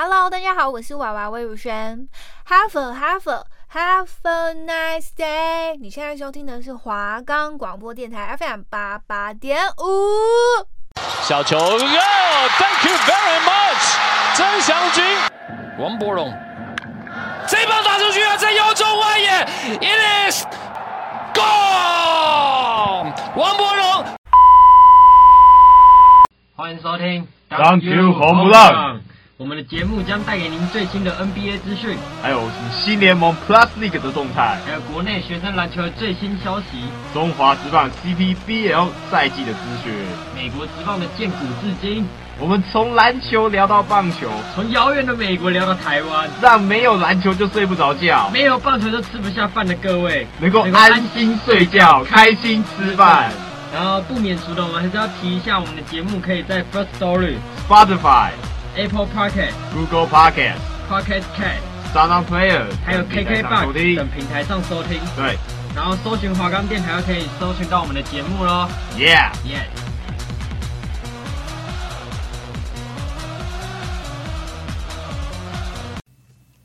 Hello，大家好，我是娃娃魏如萱。Have a have a have a nice day。你现在收听的是华冈广播电台 FM 八八点五。小球，Yo，Thank you very much，曾祥钧，王柏融，这一棒打出去啊，在腰中外野，It is gone，王柏融。欢迎收听，Thank you 红不让。我们的节目将带给您最新的 NBA 资讯，还有新联盟 Plus League 的动态，还有国内学生篮球的最新消息，中华职棒 CPBL 赛季的资讯，美国职棒的建古至今。我们从篮球聊到棒球，从遥远的美国聊到台湾，让没有篮球就睡不着觉，没有棒球就吃不下饭的各位能够安心睡觉，开心吃饭。然后不免俗的，我们还是要提一下，我们的节目可以在 First Story、Spotify。Apple Podcast、Google Podcast、Podcast Cat、SoundOn Player，还有 KKBOX 等平台上收听。对，然后搜寻华冈电台，就可以搜寻到我们的节目喽。Yeah，Yeah Yeah。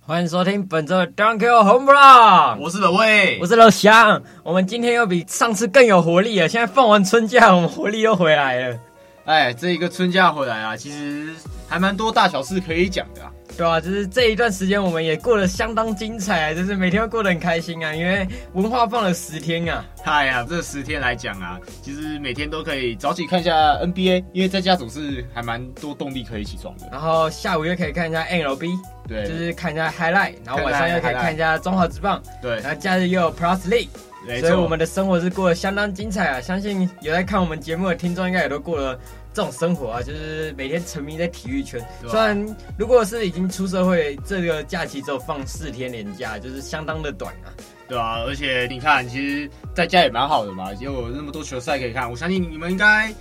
欢迎收听本周的 Dunk Home Run。我是老魏，我是老翔。我们今天又比上次更有活力了。现在放完春假，我们活力又回来了。哎，这一个春假回来啊，其实还蛮多大小事可以讲的啊。对啊，就是这一段时间我们也过得相当精彩啊，就是每天都过得很开心啊，因为文化放了十天啊。嗨呀，这十天来讲啊，其实每天都可以早起看一下 NBA，因为在家总是还蛮多动力可以起床的。然后下午又可以看一下 MLB，对，就是看一下 Highlight，然后晚上又可以看一下中华职棒，对，然后假日又有 Plus League，所以我们的生活是过得相当精彩啊。相信有在看我们节目的听众应该也都过了。这种生活啊，就是每天沉迷在体育圈。虽然如果是已经出社会，这个假期只有放四天年假，就是相当的短啊。对啊，而且你看，其实在家也蛮好的嘛，也有那么多球赛可以看。我相信你们应该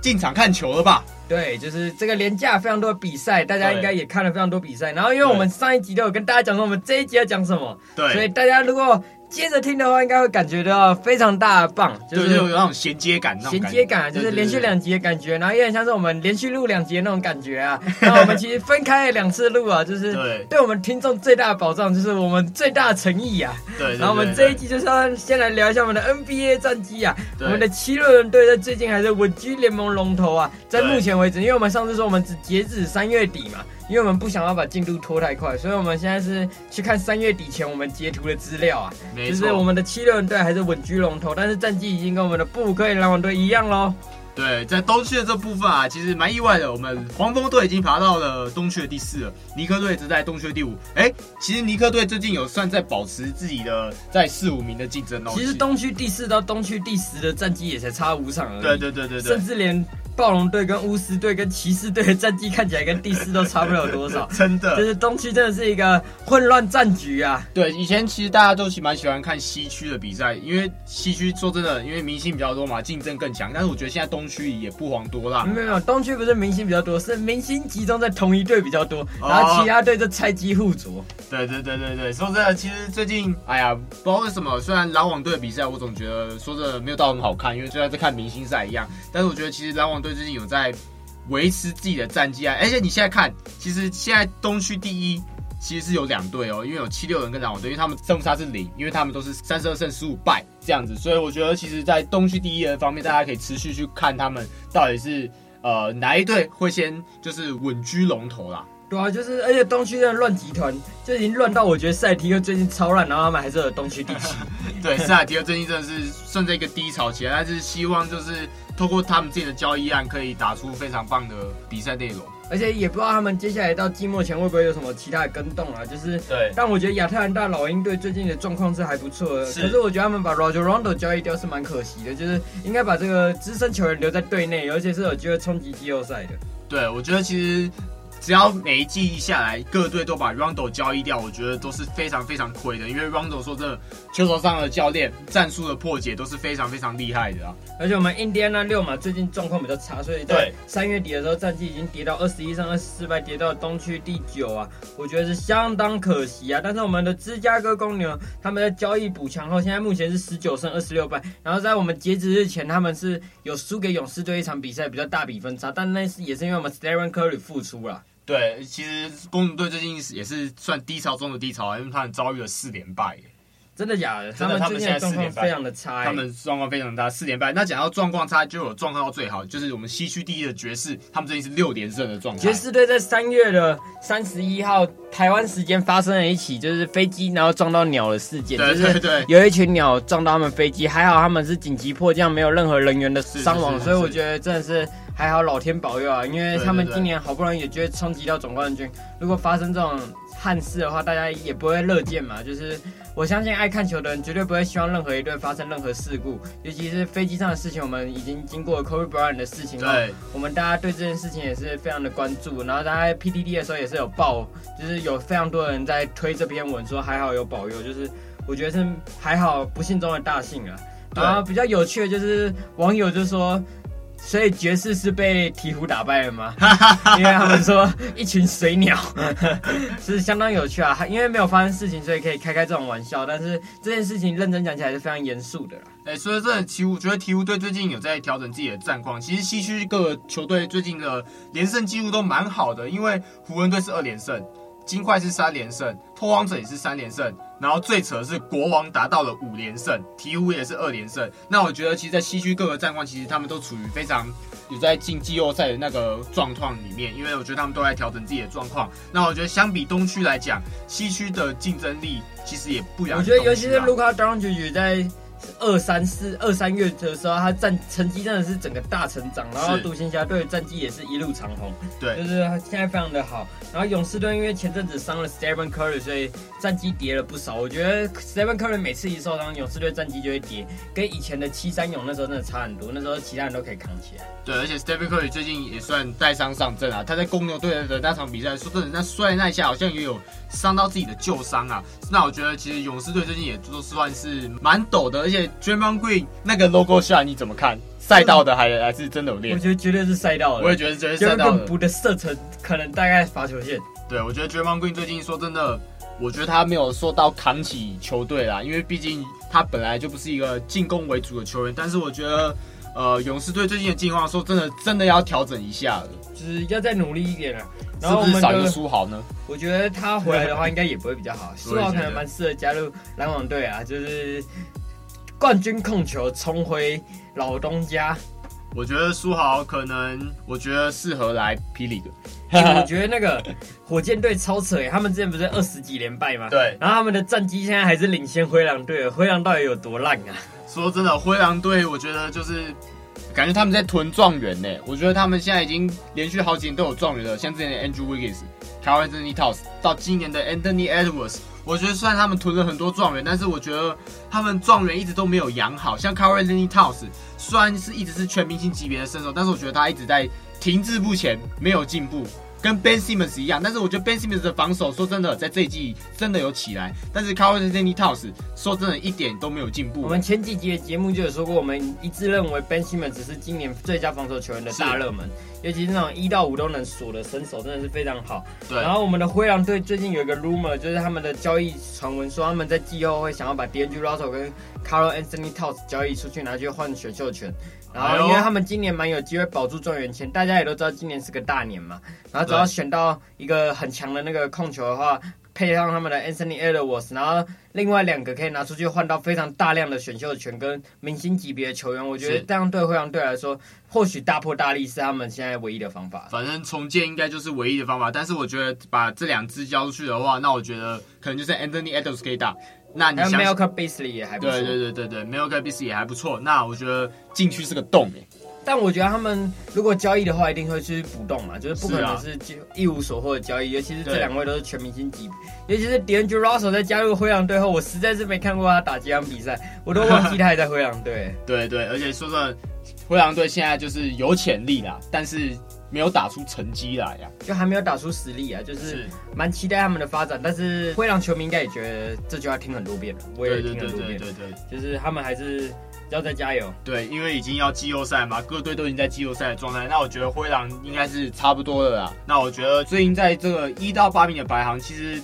进场看球了吧？对，就是这个连假非常多的比赛，大家应该也看了非常多比赛。然后，因为我们上一集都有跟大家讲说，我们这一集要讲什么，对，所以大家如果。接着听的话，应该会感觉到非常大的棒，就是有那种衔接感，衔接感就是连续两集的感觉，然后有点像是我们连续录两集的那种感觉啊。那我们其实分开了两次录啊，就是对我们听众最大的保障，就是我们最大的诚意啊。对。然后我们这一集就是要先来聊一下我们的 NBA 战绩啊。我们的七六人队在最近还是稳居联盟龙头啊，在目前为止，因为我们上次说我们只截止三月底嘛。因为我们不想要把进度拖太快，所以我们现在是去看三月底前我们截图的资料啊。就是我们的七六人队还是稳居龙头，但是战绩已经跟我们的布鲁克林篮网队一样喽。对，在东区的这部分啊，其实蛮意外的。我们黄蜂队已经爬到了东区的第四了，尼克队一直在东区的第五。哎，其实尼克队最近有算在保持自己的在四五名的竞争哦。其实东区第四到东区第十的战绩也才差五场而已。对对对对对，甚至连。暴龙队跟巫师队跟骑士队的战绩看起来跟第四都差不了多少，真的，就是东区真的是一个混乱战局啊。对，以前其实大家都喜蛮喜欢看西区的比赛，因为西区说真的，因为明星比较多嘛，竞争更强。但是我觉得现在东区也不遑多让。没有没有，东区不是明星比较多，是明星集中在同一队比较多，然后其他队就拆机互啄。对对对对对，说真的，其实最近哎呀，不知道为什么，虽然篮网队的比赛我总觉得说真的没有到很好看，因为就像在看明星赛一样。但是我觉得其实篮网队最近有在。维持自己的战绩啊！而且你现在看，其实现在东区第一其实是有两队哦，因为有七六人跟篮网队，因为他们胜负差是零，因为他们都是三十二胜十五败这样子，所以我觉得其实，在东区第一的方面，大家可以持续去看他们到底是呃哪一队会先就是稳居龙头啦。对啊，就是而且东区的乱集团就已经乱到我觉得赛提克最近超烂，然后他们还是有东区第七。对，赛提克最近真的是顺着一个低潮起来，但是希望就是。透过他们自己的交易案，可以打出非常棒的比赛内容，而且也不知道他们接下来到季末前会不会有什么其他的跟动啊？就是对，但我觉得亚特兰大老鹰队最近的状况是还不错的，是可是我觉得他们把 Roger Rondo 交易掉是蛮可惜的，就是应该把这个资深球员留在队内，而且是有机会冲击季后赛的。对，我觉得其实。只要每一季一下来，各队都把 Rondo 交易掉，我觉得都是非常非常亏的。因为 Rondo 说真的，球场上的教练、战术的破解都是非常非常厉害的啊。而且我们印第安纳六嘛，最近状况比较差，所以在三月底的时候，战绩已经跌到二十一胜二十四败，跌到东区第九啊。我觉得是相当可惜啊。但是我们的芝加哥公牛，他们在交易补强后，现在目前是十九胜二十六败。然后在我们截止日前，他们是有输给勇士队一场比赛，比较大比分差，但那是也是因为我们 Stephen Curry 复出了。对，其实公牛队最近也是算低潮中的低潮啊，因为他们遭遇了四连败。真的假的？真的，他们现在状况非常的差，他们状况非常差，四连败。那讲到状况差，就有状况到最好，就是我们西区第一的爵士，他们最近是六连胜的状态。爵士队在三月的三十一号台湾时间发生了一起就是飞机然后撞到鸟的事件，对对对，有一群鸟撞到他们飞机，还好他们是紧急迫降，没有任何人员的伤亡，所以我觉得真的是还好，老天保佑啊，因为他们今年好不容易也觉得冲击到总冠军，如果发生这种憾事的话，大家也不会乐见嘛，就是。我相信爱看球的人绝对不会希望任何一队发生任何事故，尤其是飞机上的事情。我们已经经过了 Kobe Bryant 的事情，了，我们大家对这件事情也是非常的关注。然后大家 PDD 的时候也是有报，就是有非常多人在推这篇文，说还好有保佑，就是我觉得是还好，不幸中的大幸啊。然后比较有趣的就是网友就说。所以爵士是被鹈鹕打败了吗？因为他们说一群水鸟，是相当有趣啊。因为没有发生事情，所以可以开开这种玩笑。但是这件事情认真讲起来是非常严肃的啦。哎、欸，所以这鹈鹕，我觉得鹈鹕队最近有在调整自己的战况。其实西区各个球队最近的连胜记录都蛮好的，因为湖人队是二连胜。金块是三连胜，拓荒者也是三连胜，然后最扯的是国王达到了五连胜，鹈鹕也是二连胜。那我觉得，其实，在西区各个战况，其实他们都处于非常有在进季后赛的那个状况里面，因为我觉得他们都在调整自己的状况。那我觉得，相比东区来讲，西区的竞争力其实也不亚。我觉得，尤其是卢卡·东契奇在。二三四二三月的时候，他战成绩真的是整个大成长，然后独行侠队的战绩也是一路长虹，对，就是现在非常的好。然后勇士队因为前阵子伤了 Stephen Curry，所以战绩跌了不少。我觉得 Stephen Curry 每次一受伤，勇士队战绩就会跌，跟以前的七三勇那时候真的差很多。那时候其他人都可以扛起来。对，而且 Stephen Curry 最近也算带伤上阵啊。他在公牛队的那场比赛，说真的，那摔那一下好像也有伤到自己的旧伤啊。那我觉得其实勇士队最近也都算是蛮抖的，而且 Draymond Green 那个 logo shot 你怎么看？赛道的还还是真的有练？我觉得绝对是赛道的。我也觉得绝对是赛道的。补的射程可能大概罚球线。对，我觉得 Draymond Green 最近说真的，我觉得他没有说到扛起球队啦，因为毕竟他本来就不是一个进攻为主的球员。但是我觉得，呃，勇士队最近的进化说真的，真的要调整一下了，就是要再努力一点了。然后我们是不是少一个书豪呢？我觉得他回来的话，应该也不会比较好。书豪可能蛮适合加入篮网队啊，就是冠军控球重回老东家。我觉得书豪可能，我觉得适合来霹雳的。我觉得那个火箭队超扯耶，他们之前不是二十几连败吗？对。然后他们的战绩现在还是领先灰狼队，灰狼到底有多烂啊？说真的，灰狼队我觉得就是感觉他们在囤状元呢。我觉得他们现在已经连续好几年都有状元了，像之前的 Andrew Wiggins、c a r l Anthony Towns，到今年的 Anthony Edwards。我觉得虽然他们囤了很多状元，但是我觉得他们状元一直都没有养好。像 c a r l Anthony Towns 虽然是一直是全明星级别的身手，但是我觉得他一直在停滞不前，没有进步。跟 Ben Simmons 一样，但是我觉得 Ben Simmons 的防守说真的，在这一季真的有起来，但是 Carl Anthony Towns 说真的，一点都没有进步。我们前几集的节目就有说过，我们一致认为 Ben Simmons 是今年最佳防守球员的大热门，尤其是那种一到五都能锁的身手，真的是非常好。对。然后我们的灰狼队最近有一个 rumor，就是他们的交易传闻说他们在季后会想要把 D'Angelo Russell 跟 Carl Anthony Towns 交易出去，拿去换选秀权。然后，因为他们今年蛮有机会保住状元签，大家也都知道今年是个大年嘛。然后只要选到一个很强的那个控球的话，配上他们的 Anthony Edwards，然后另外两个可以拿出去换到非常大量的选秀权跟明星级别的球员。我觉得这样对灰狼队来说，或许大破大立是他们现在唯一的方法。反正重建应该就是唯一的方法。但是我觉得把这两支交出去的话，那我觉得可能就是 Anthony Edwards 可以打。那你像 Malcolm Beasley 也还不错，对对对对对，Malcolm Beasley 也还不错。那我觉得禁区是个洞耶。但我觉得他们如果交易的话，一定会去补洞嘛，就是不可能是一无所获的交易。尤其是这两位都是全明星级，尤其是 D'Angelo Russell 在加入灰狼队后，我实在是没看过他打几场比赛，我都忘记他还在灰狼队。对对，而且说真的，灰狼队现在就是有潜力啦，但是。没有打出成绩来呀，就还没有打出实力啊，就是蛮期待他们的发展。但是灰狼球迷应该也觉得这句话听很多遍了，我也听很多遍。对对对，就是他们还是要再加油。对，因为已经要季后赛嘛，各队都已经在季后赛的状态。那我觉得灰狼应该是差不多的啦。那我觉得最近在这个一到八名的排行，其实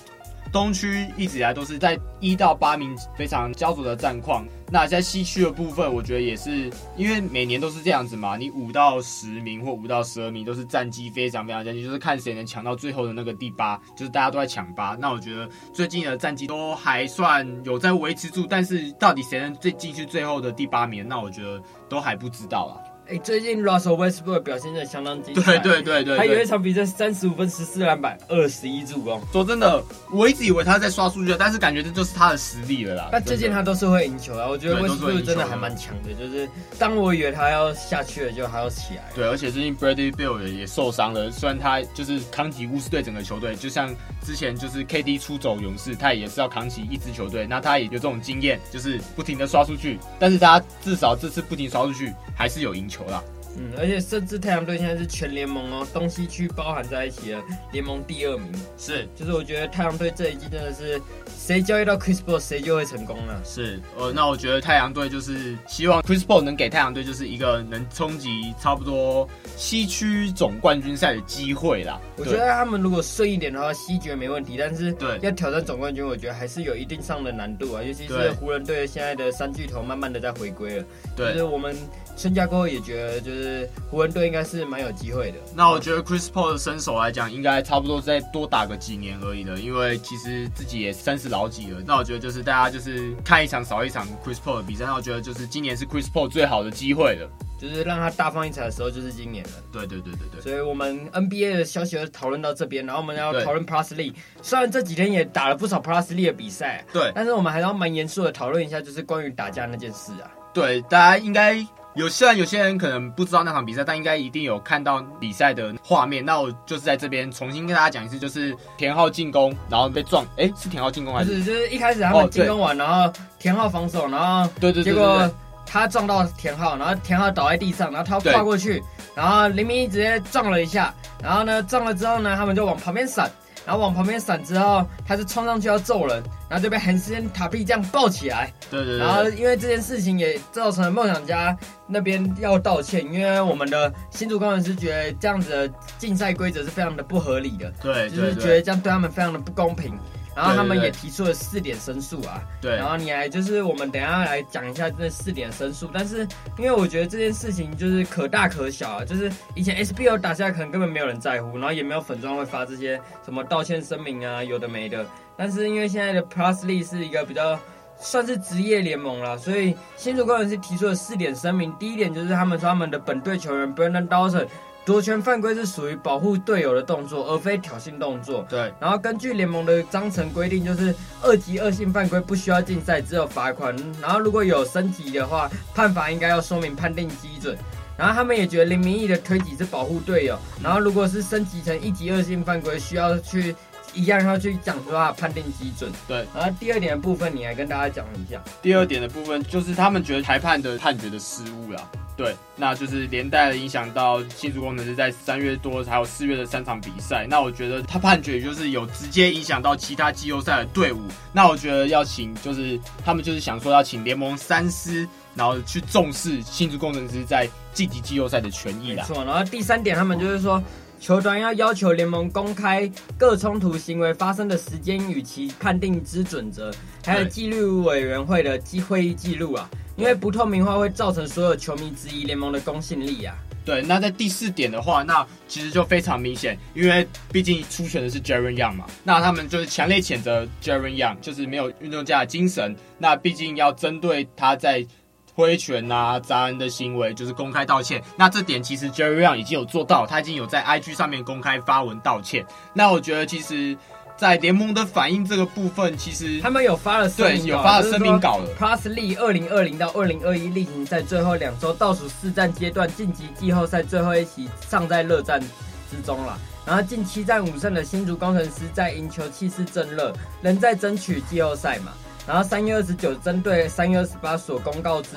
东区一直以来都是在一到八名非常焦灼的战况。那在西区的部分，我觉得也是，因为每年都是这样子嘛，你五到十名或五到十二名都是战绩非常非常将近，就是看谁能抢到最后的那个第八，就是大家都在抢八。那我觉得最近的战绩都还算有在维持住，但是到底谁能最进去最后的第八名，那我觉得都还不知道啦。哎，最近 Russell Westbrook 表现的相当精彩。对对对对，他有一场比赛三十五分、十四篮板、二十一助攻。说真的，我一直以为他在刷数据，但是感觉这就是他的实力了啦。那最近他都是会赢球啊，我觉得 Westbrook 真的还蛮强的。就是当我以为他要下去了，就还要起来。对，而且最近 Bradley Bill 也也受伤了，虽然他就是扛起巫师队整个球队，就像之前就是 KD 出走勇士，他也是要扛起一支球队。那他也有这种经验，就是不停的刷出去，但是他至少这次不停刷出去，还是有赢球啦。嗯，而且甚至太阳队现在是全联盟哦，东西区包含在一起的联盟第二名。是，就是我觉得太阳队这一季真的是谁交易到 Chris Paul 谁就会成功了。是，呃，那我觉得太阳队就是希望 Chris Paul 能给太阳队就是一个能冲击差不多西区总冠军赛的机会啦。我觉得他们如果顺一点的话，西决没问题，但是对要挑战总冠军，我觉得还是有一定上的难度啊。尤其是湖人队现在的三巨头慢慢的在回归了。对，就是我们。春假过后也觉得，就是湖人队应该是蛮有机会的。那我觉得 Chris Paul 的身手来讲，应该差不多再多打个几年而已了，因为其实自己也三十老几了。那我觉得就是大家就是看一场少一场 Chris Paul 的比赛。那我觉得就是今年是 Chris Paul 最好的机会了，就是让他大放异彩的时候就是今年了。对对对对对。所以我们 NBA 的消息就讨论到这边，然后我们要讨论 Plus League。虽然这几天也打了不少 Plus League 的比赛，对，但是我们还是要蛮严肃的讨论一下，就是关于打架那件事啊。对，大家应该。有虽然有些人可能不知道那场比赛，但应该一定有看到比赛的画面。那我就是在这边重新跟大家讲一次，就是田浩进攻，然后被撞。哎、欸，是田浩进攻还是，就是一开始他们进攻完，然后田浩防守，然后对对对，结果他撞到田浩，然后田浩倒在地上，然后他跨过去，然后林明一直接撞了一下，然后呢撞了之后呢，他们就往旁边闪。然后往旁边闪之后，他就冲上去要揍人，然后就被横须塔皮这样抱起来。对对对。然后因为这件事情也造成了梦想家那边要道歉，因为我们的新竹工程师觉得这样子的竞赛规则是非常的不合理的。对。就是觉得这样对他们非常的不公平。然后他们也提出了四点申诉啊，对。然后你来就是我们等一下来讲一下这四点申诉，但是因为我觉得这件事情就是可大可小啊，就是以前 SBL 打下来可能根本没有人在乎，然后也没有粉专会发这些什么道歉声明啊，有的没的。但是因为现在的 Plus League 是一个比较算是职业联盟了，所以新竹工程师提出了四点声明。第一点就是他们说他们的本队球员 Brandon Dawson。夺权犯规是属于保护队友的动作，而非挑衅动作。对。然后根据联盟的章程规定，就是二级恶性犯规不需要禁赛，只有罚款。然后如果有升级的话，判罚应该要说明判定基准。然后他们也觉得林明义的推挤是保护队友。然后如果是升级成一级恶性犯规，需要去一样要去讲说他的判定基准。对。然后第二点的部分，你来跟大家讲一下。第二点的部分就是他们觉得裁判的判决的失误啦。对，那就是连带的影响到新竹工程师在三月多还有四月的三场比赛。那我觉得他判决就是有直接影响到其他季后赛的队伍。那我觉得要请就是他们就是想说要请联盟三思，然后去重视新竹工程师在晋级季后赛的权益啦。没错，然后第三点他们就是说，球团要要求联盟公开各冲突行为发生的时间与其判定之准则，还有纪律委员会的记会议记录啊。因为不透明化会造成所有球迷质疑联盟的公信力啊。对，那在第四点的话，那其实就非常明显，因为毕竟出拳的是 Jaren Young 嘛，那他们就是强烈谴责 Jaren Young，就是没有运动家的精神。那毕竟要针对他在挥拳啊、砸人的行为，就是公开道歉。那这点其实 Jerry Young 已经有做到，他已经有在 IG 上面公开发文道歉。那我觉得其实。在联盟的反应这个部分，其实他们有发了声明，对，有发了声明稿了。Plus League 二零二零到二零二一例行赛最后两周倒数四战阶段晋级季后赛最后一期尚在热战之中了。然后近七战五胜的新竹工程师在赢球气势正热，仍在争取季后赛嘛。然后三月二十九针对三月二十八所公告之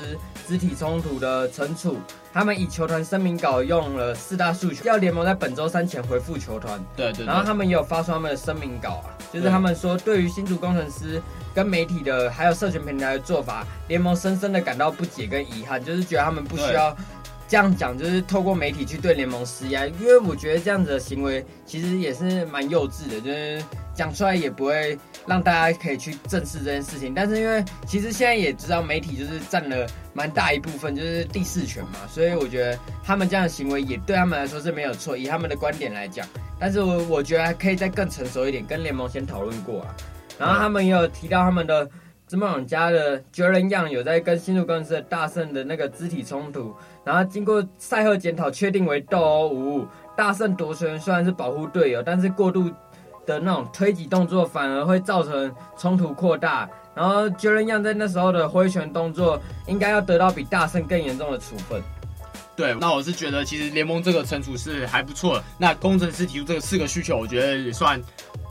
肢体冲突的惩处，他们以球团声明稿用了四大诉求，要联盟在本周三前回复球团。对，对对。然后他们也有发出他们的声明稿啊，就是他们说对于新竹工程师跟媒体的还有社群平台的做法，联盟深深的感到不解跟遗憾，就是觉得他们不需要这样讲，就是透过媒体去对联盟施压，因为我觉得这样子的行为其实也是蛮幼稚的，就是讲出来也不会。让大家可以去正视这件事情。但是因为其实现在也知道媒体就是占了蛮大一部分，就是第四权嘛，所以我觉得他们这样的行为也对他们来说是没有错，以他们的观点来讲。但是我我觉得还可以再更成熟一点，跟联盟先讨论过啊。然后他们也有提到他们的职棒家的 Jerren Young 有在跟新竹攻城狮的大圣的那个肢体冲突，然后经过赛后检讨，确定为斗殴无误。大圣夺权虽然是保护队友，但是过度的那种推挤动作反而会造成冲突扩大。然后 Jerren Young 在那时候的挥拳动作应该要得到比大圣更严重的处分。对，那我是觉得其实联盟这个惩处是还不错。那工程师提出这个四个需求，我觉得也算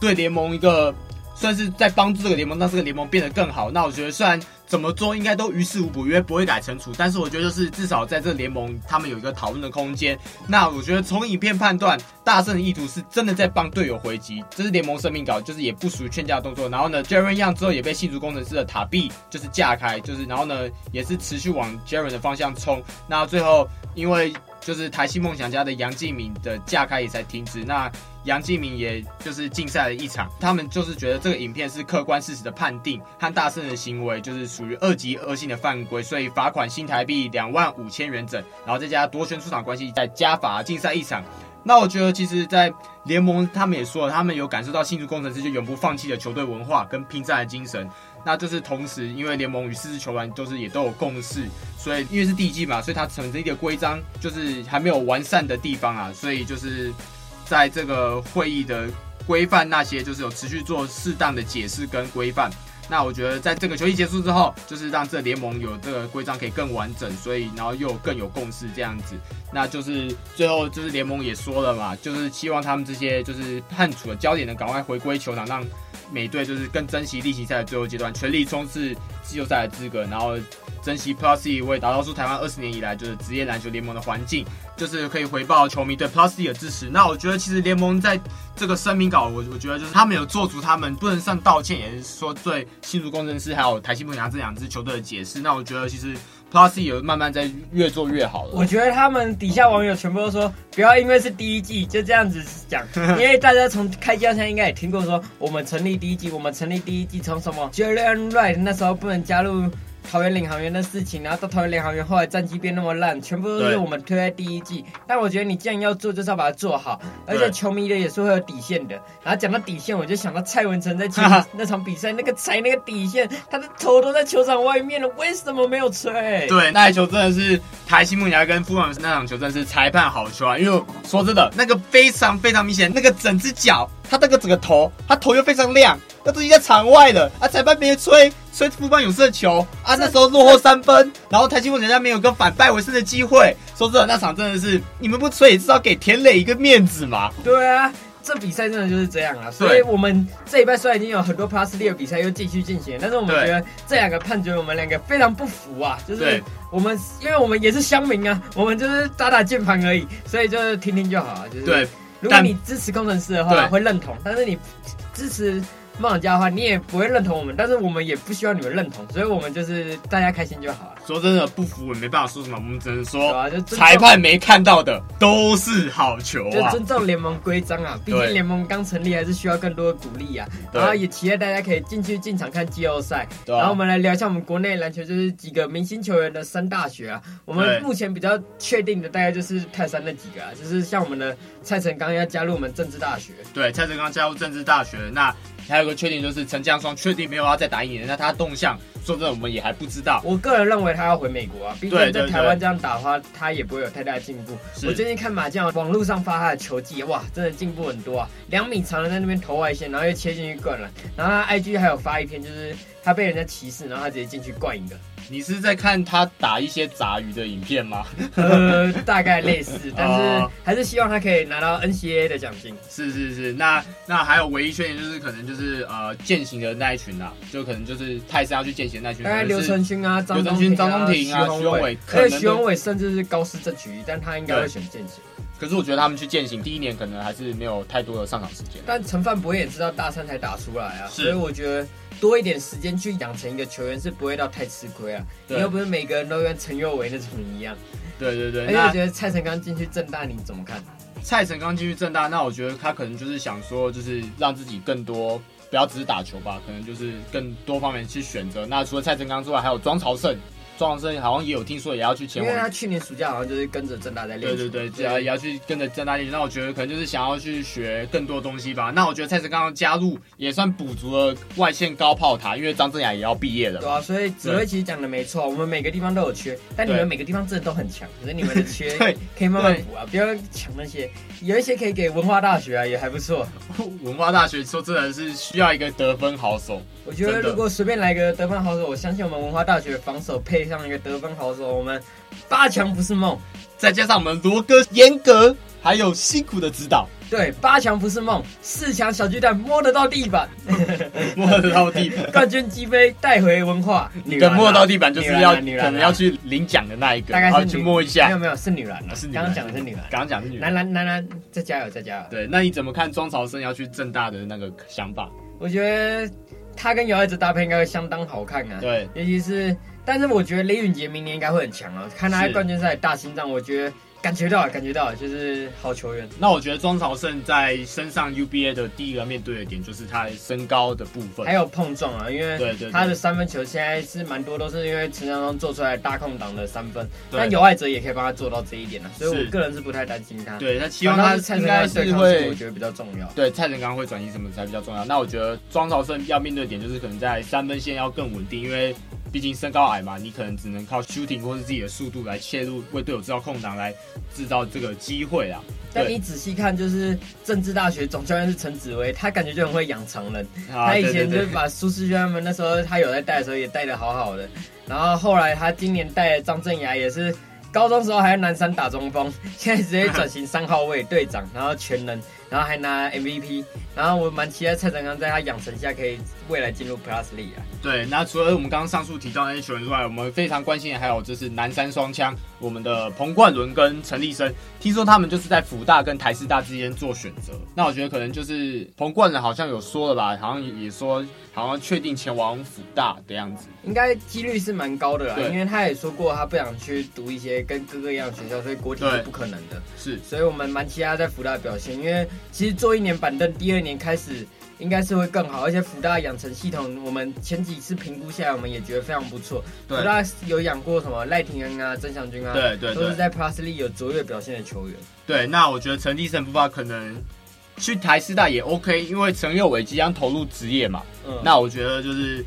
对联盟一个。算是在帮助这个联盟，让这个联盟变得更好。那我觉得虽然怎么做应该都于事无补，因为不会改惩处，但是我觉得就是至少在这联盟，他们有一个讨论的空间。那我觉得从影片判断，大圣的意图是真的在帮队友回击，这是联盟生命稿，就是也不属于劝架动作。然后呢，Jaren 样之后也被信族工程师的塔壁就是架开，就是然后呢也是持续往 Jerren 的方向冲。那最后因为就是台新梦想家的杨敬敏的架开也才停止。那杨敬敏也就是禁赛了一场，他们就是觉得这个影片是客观事实的判定和大胜的行为就是属于二级恶性的犯规，所以罚款新台币两万五千元整，然后再加夺权出场关系再加罚禁赛一场。那我觉得其实，在联盟他们也说了，他们有感受到新竹工程师就永不放弃的球队文化跟拼战的精神。那就是同时，因为联盟与四支球队都是也都有共识，所以因为是第一季嘛，所以它成立的规章就是还没有完善的地方啊，所以就是。在这个会议的规范那些，就是有持续做适当的解释跟规范。那我觉得，在这个球季结束之后，就是让这联盟有这个规章可以更完整，所以然后又更有共识这样子。那就是最后就是联盟也说了嘛，就是希望他们这些就是判处的焦点能赶快回归球场，让美队就是更珍惜例行赛的最后阶段，全力冲刺季后赛的资格，然后。珍惜 Plus C 为打造出台湾二十年以来就是职业篮球联盟的环境，就是可以回报球迷对 Plus C 的支持。那我觉得其实联盟在这个声明稿，我我觉得就是他们有做足他们不能算道歉，也是说对新竹工程师还有台新梦想这两支球队的解释。那我觉得其实 Plus C 有慢慢在越做越好了。我觉得他们底下网友全部都说，不要因为是第一季就这样子讲，因为大家从开机到现在应该也听过说，我们成立第一季，我们成立第一季从什么 Jaylen Wright 那时候不能加入。桃园领航员的事情，然后到桃园领航员后来战绩变那么烂，全部都是我们推在第一季。但我觉得你既然要做，就是要把它做好。而且球迷的也是会有底线的。然后讲到底线，我就想到蔡文成在前那场比赛，那个踩那个底线，他的头都在球场外面了，为什么没有吹？对，那球真的是台西木牙跟富邦那场球真的是裁判好球啊！因为说真的，那个非常非常明显，那个整只脚，他那个整个头，他头又非常亮。那都已经在场外了啊！裁判没吹吹富邦勇士的球啊！那时候落后三分，然后台积梦人家没有个反败为胜的机会。说真的，那场真的是你们不吹也至少给田磊一个面子嘛。对啊，这比赛真的就是这样啊！所以我们这一拜虽然已经有很多 Plus League 比赛又继续进行，但是我们觉得这两个判决我们两个非常不服啊！就是我们因为我们也是乡民啊，我们就是打打键盘而已，所以就是听听就好啊。就是对，如果你支持工程师的话，会认同；但是你支持。梦想家的话，你也不会认同我们，但是我们也不需要你们认同，所以我们就是大家开心就好了。说真的，不服我也没办法说什么，我们只能说，啊、就裁判没看到的都是好球啊！就尊重联盟规章啊，毕竟联盟刚成立，还是需要更多的鼓励啊。然后也期待大家可以进去进场看季后赛。然后我们来聊一下我们国内篮球，就是几个明星球员的三大学啊。我们目前比较确定的大概就是泰山那几个啊，就是像我们的蔡成刚要加入我们政治大学。对，蔡成刚加入政治大学，那。还有个确定就是陈江双确定没有要再打一年，那他动向说真的我们也还不知道。我个人认为他要回美国啊，毕竟在台湾这样打的话，他也不会有太大的进步。我最近看马将网络上发他的球技，哇，真的进步很多啊！两米长的在那边投外线，然后又切进去灌篮，然后他 IG 还有发一篇，就是他被人家歧视，然后他直接进去灌一个。你是在看他打一些杂鱼的影片吗？呃，大概类似，但是还是希望他可以拿到 NCAA 的奖金。是是是，那那还有唯一缺点就是可能就是呃健行的那一群啊，就可能就是泰山要去健行那一群，大概刘承勋啊、张东廷、张东廷啊、徐宏伟，可能徐宏伟甚至是高师争取，但他应该会选健行。可是我觉得他们去健行第一年可能还是没有太多的上场时间。但陈范博也知道大三才打出来啊，所以我觉得。多一点时间去养成一个球员是不会到太吃亏啊，你又不是每个人都跟陈佑维那种一样。对对对，而且我觉得蔡成刚进去正大你怎么看？蔡成刚进去正大，那我觉得他可能就是想说，就是让自己更多不要只是打球吧，可能就是更多方面去选择。那除了蔡成刚之外，还有庄朝胜。庄生好像也有听说也要去前往，因为他去年暑假好像就是跟着郑大在练。对对对，只要也要去跟着郑大练。那我觉得可能就是想要去学更多东西吧。那我觉得蔡成刚刚加入也算补足了外线高炮塔，因为张镇雅也要毕业了。对啊，所以紫薇其实讲的没错，我们每个地方都有缺，但你们每个地方真的都很强，可是你们的缺 可以慢慢补啊，不要抢那些。有一些可以给文化大学啊，也还不错。文化大学说真的是需要一个得分好手。我觉得如果随便来个得分好手，我相信我们文化大学防守配上一个得分好手，我们八强不是梦。再加上我们罗哥严格还有辛苦的指导，对，八强不是梦，四强小巨蛋摸得到地板，摸得到地板，冠军击飞带回文化。你跟摸得到地板就是要可能要去领奖的那一个，大概是去摸一下。没有没有，是女篮了，是刚刚讲的是女篮，刚刚讲的是女篮。男篮男篮再加油再加油。对，那你怎么看庄朝生要去正大的那个想法？我觉得。他跟姚爱哲搭配应该会相当好看啊，对，尤其是，但是我觉得雷允杰明年应该会很强啊，看他在冠军赛大心脏，我觉得。感觉到，感觉到，就是好球员。那我觉得庄朝胜在身上 UBA 的第一个面对的点，就是他身高的部分，还有碰撞啊。因为他的三分球现在是蛮多，都是因为陈长东做出来大空档的三分。但尤爱哲也可以帮他做到这一点了，所以我个人是不太担心他。对他希望他应该是会，我觉得比较重要。对蔡成刚会转移什么才比较重要？那我觉得庄朝胜要面对的点就是可能在三分线要更稳定，因为。毕竟身高矮嘛，你可能只能靠 shooting 或是自己的速度来切入，为队友制造空档，来制造这个机会啊。但你仔细看，就是政治大学总教练是陈子威，他感觉就很会养长人。啊、他以前就是把苏世轩他们那时候他有在带的时候也带的好好的，然后后来他今年带张镇雅也是。高中时候还在南山打中锋，现在直接转型三号位队长，然后全能，然后还拿 MVP，然后我蛮期待蔡成刚在他养成下可以未来进入 Plus League 啊。对，那除了我们刚刚上述提到那些球员之外，我们非常关心的还有就是南山双枪，我们的彭冠伦跟陈立生，听说他们就是在福大跟台师大之间做选择。那我觉得可能就是彭冠伦好像有说了吧，好像也说好像确定前往辅大的样子，应该几率是蛮高的啦，因为他也说过他不想去读一些。跟哥哥一样的学校，所以国体是不可能的。是，所以我们蛮期待在福大的表现，因为其实坐一年板凳，第二年开始应该是会更好。而且福大养成系统，我们前几次评估下来，我们也觉得非常不错。福大有养过什么赖廷恩啊、曾祥军啊，对对，都是在 Plus League 有卓越表现的球员。对，那我觉得陈立生不怕可能去台师大也 OK，因为陈佑伟即将投入职业嘛。嗯，那我觉得就是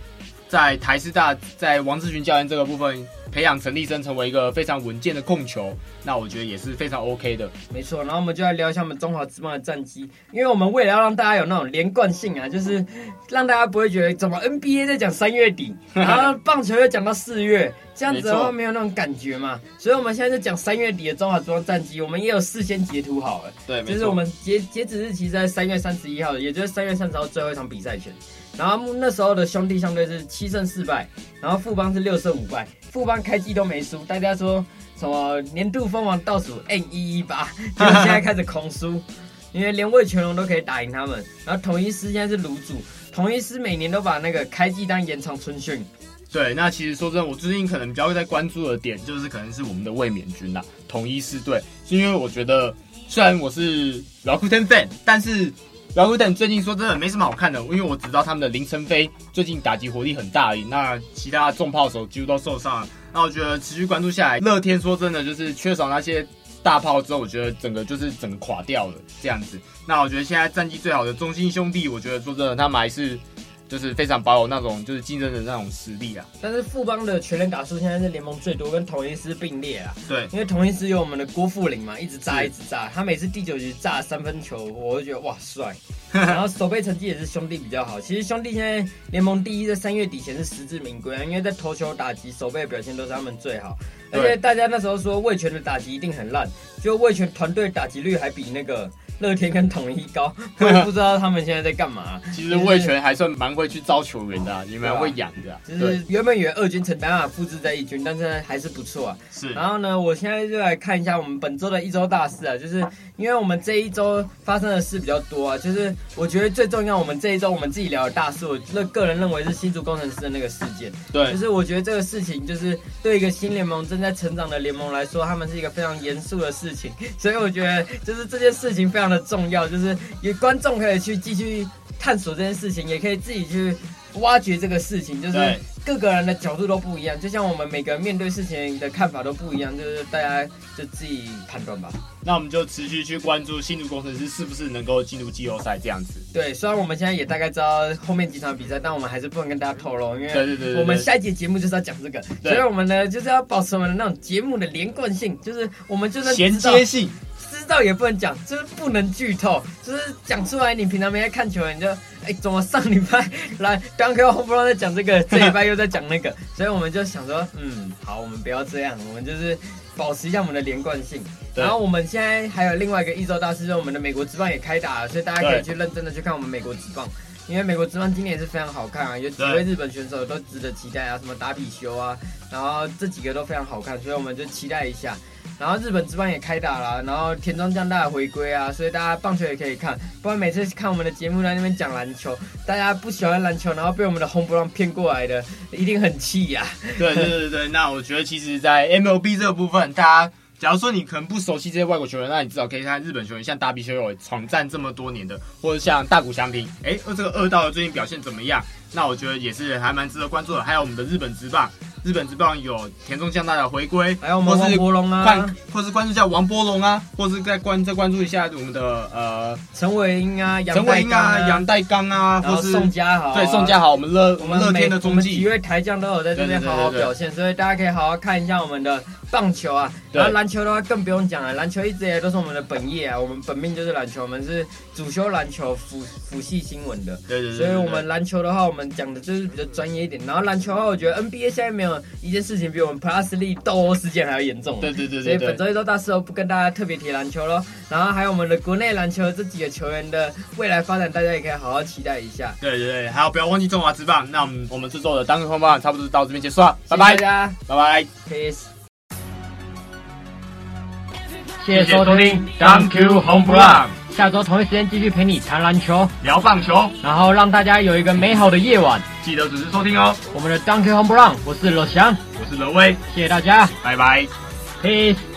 在台师大，在王志群教练这个部分。培养陈立生成为一个非常稳健的控球，那我觉得也是非常 OK 的。没错，然后我们就来聊一下我们中华职棒的战绩，因为我们为了要让大家有那种连贯性啊，就是让大家不会觉得怎么 NBA 在讲三月底，然后棒球又讲到四月，这样子 的话没有那种感觉嘛。所以我们现在就讲三月底的中华职棒战绩，我们也有事先截图好了。对，就是我们截截止日期在三月三十一号，也就是三月三十号最后一场比赛前。然后那时候的兄弟相对是七胜四败，然后富邦是六胜五败。富邦开机都没输，大家说什么年度封王倒数 N 一一八，就现在开始狂输，因为连魏全龙都可以打赢他们。然后统一师现在是卤主，统一师每年都把那个开机当延长春训。对，那其实说真的，我最近可能比较会在关注的点，就是可能是我们的卫冕军啦，统一师队，是因为我觉得虽然我是 Rakuten fan，但是。然后等最近说真的没什么好看的，因为我只知道他们的林晨飞最近打击火力很大而已，那其他重炮手几乎都受伤了。那我觉得持续关注下来，乐天说真的就是缺少那些大炮之后，我觉得整个就是整个垮掉了这样子。那我觉得现在战绩最好的中信兄弟，我觉得说真的他们还是。就是非常保有那种就是竞争的那种实力啊，但是富邦的全垒打数现在是联盟最多，跟同一狮并列啊。对，因为同一狮有我们的郭富林嘛，一直炸一直炸，他每次第九局炸三分球，我就觉得哇帅。然后守备成绩也是兄弟比较好，其实兄弟现在联盟第一，在三月底前是实至名归啊，因为在投球打击守备表现都是他们最好，而且大家那时候说魏权的打击一定很烂，就魏权团队打击率还比那个。乐天跟统一高，我也不知道他们现在在干嘛、啊。其实魏权还算蛮会去招球员的、啊，也蛮会养的、啊。就是原本以为二军承担啊复制在一军，但是还是不错啊。是。然后呢，我现在就来看一下我们本周的一周大事啊，就是因为我们这一周发生的事比较多啊，就是我觉得最重要，我们这一周我们自己聊的大事，我个个人认为是新竹工程师的那个事件。对。就是我觉得这个事情，就是对一个新联盟正在成长的联盟来说，他们是一个非常严肃的事情，所以我觉得就是这件事情非常的重要，就是。有观众可以去继续探索这件事情，也可以自己去挖掘这个事情，就是各个人的角度都不一样，就像我们每个人面对事情的看法都不一样，就是大家就自己判断吧。那我们就持续去关注新竹工程师是不是能够进入季后赛这样子。对，虽然我们现在也大概知道后面几场比赛，但我们还是不能跟大家透露，因为我们下一节节目就是要讲这个，所以我们呢就是要保持我们的那种节目的连贯性，就是我们就算衔接性。知道也不能讲，就是不能剧透，就是讲出来。你平常没在看球，你就哎、欸，怎么上礼拜 来刚刚后不知道在讲这个，这礼拜又在讲那个，所以我们就想说，嗯，好，我们不要这样，我们就是保持一下我们的连贯性。然后我们现在还有另外一个一周大事，就是我们的美国职棒也开打了，所以大家可以去认真的去看我们美国职棒，因为美国职棒今年也是非常好看啊，有几位日本选手都值得期待啊，什么达比修啊，然后这几个都非常好看，所以我们就期待一下。然后日本职棒也开打了，然后田中将大的回归啊，所以大家棒球也可以看。不然每次看我们的节目在那边讲篮球，大家不喜欢篮球，然后被我们的红不让骗过来的，一定很气呀、啊。对对对对，那我觉得其实，在 MLB 这个部分，大家假如说你可能不熟悉这些外国球员，那你至少可以看日本球员，像达比修有闯战这么多年的，或者像大谷翔平，哎，这个二道的最近表现怎么样？那我觉得也是还蛮值得关注的。还有我们的日本职棒。日本职棒有田中将大的回归，还有我们王博龙啊，或是关注一下王博龙啊，或是再关再关注一下我们的呃陈伟英啊、陈伟英啊、杨代刚啊，或是宋佳豪，对宋佳豪，我们乐我们乐天的中继，几位台将都有在这边好好表现，所以大家可以好好看一下我们的棒球啊。然后篮球的话更不用讲了，篮球一直以来都是我们的本业啊，我们本命就是篮球，我们是主修篮球辅辅系新闻的，对对对。所以我们篮球的话，我们讲的就是比较专业一点。然后篮球的话，我觉得 NBA 现在没有。一件事情比我们 Plus League 斗殴事件还要严重，对对对，所以本周一周大事哦，不跟大家特别提篮球喽。然后还有我们的国内篮球这几个球员的未来发展，大家也可以好好期待一下。对对对，还有不要忘记中华之棒。那我们我们制作的单个红棒差不多到这边结束了，拜拜大家，拜拜，peace。谢谢收听，Thank you 红棒。下周同一时间继续陪你谈篮球、聊棒球，然后让大家有一个美好的夜晚。记得准时收听哦。我们的 Dunky Home Run，我是罗翔，我是罗威，谢谢大家，拜拜，Peace。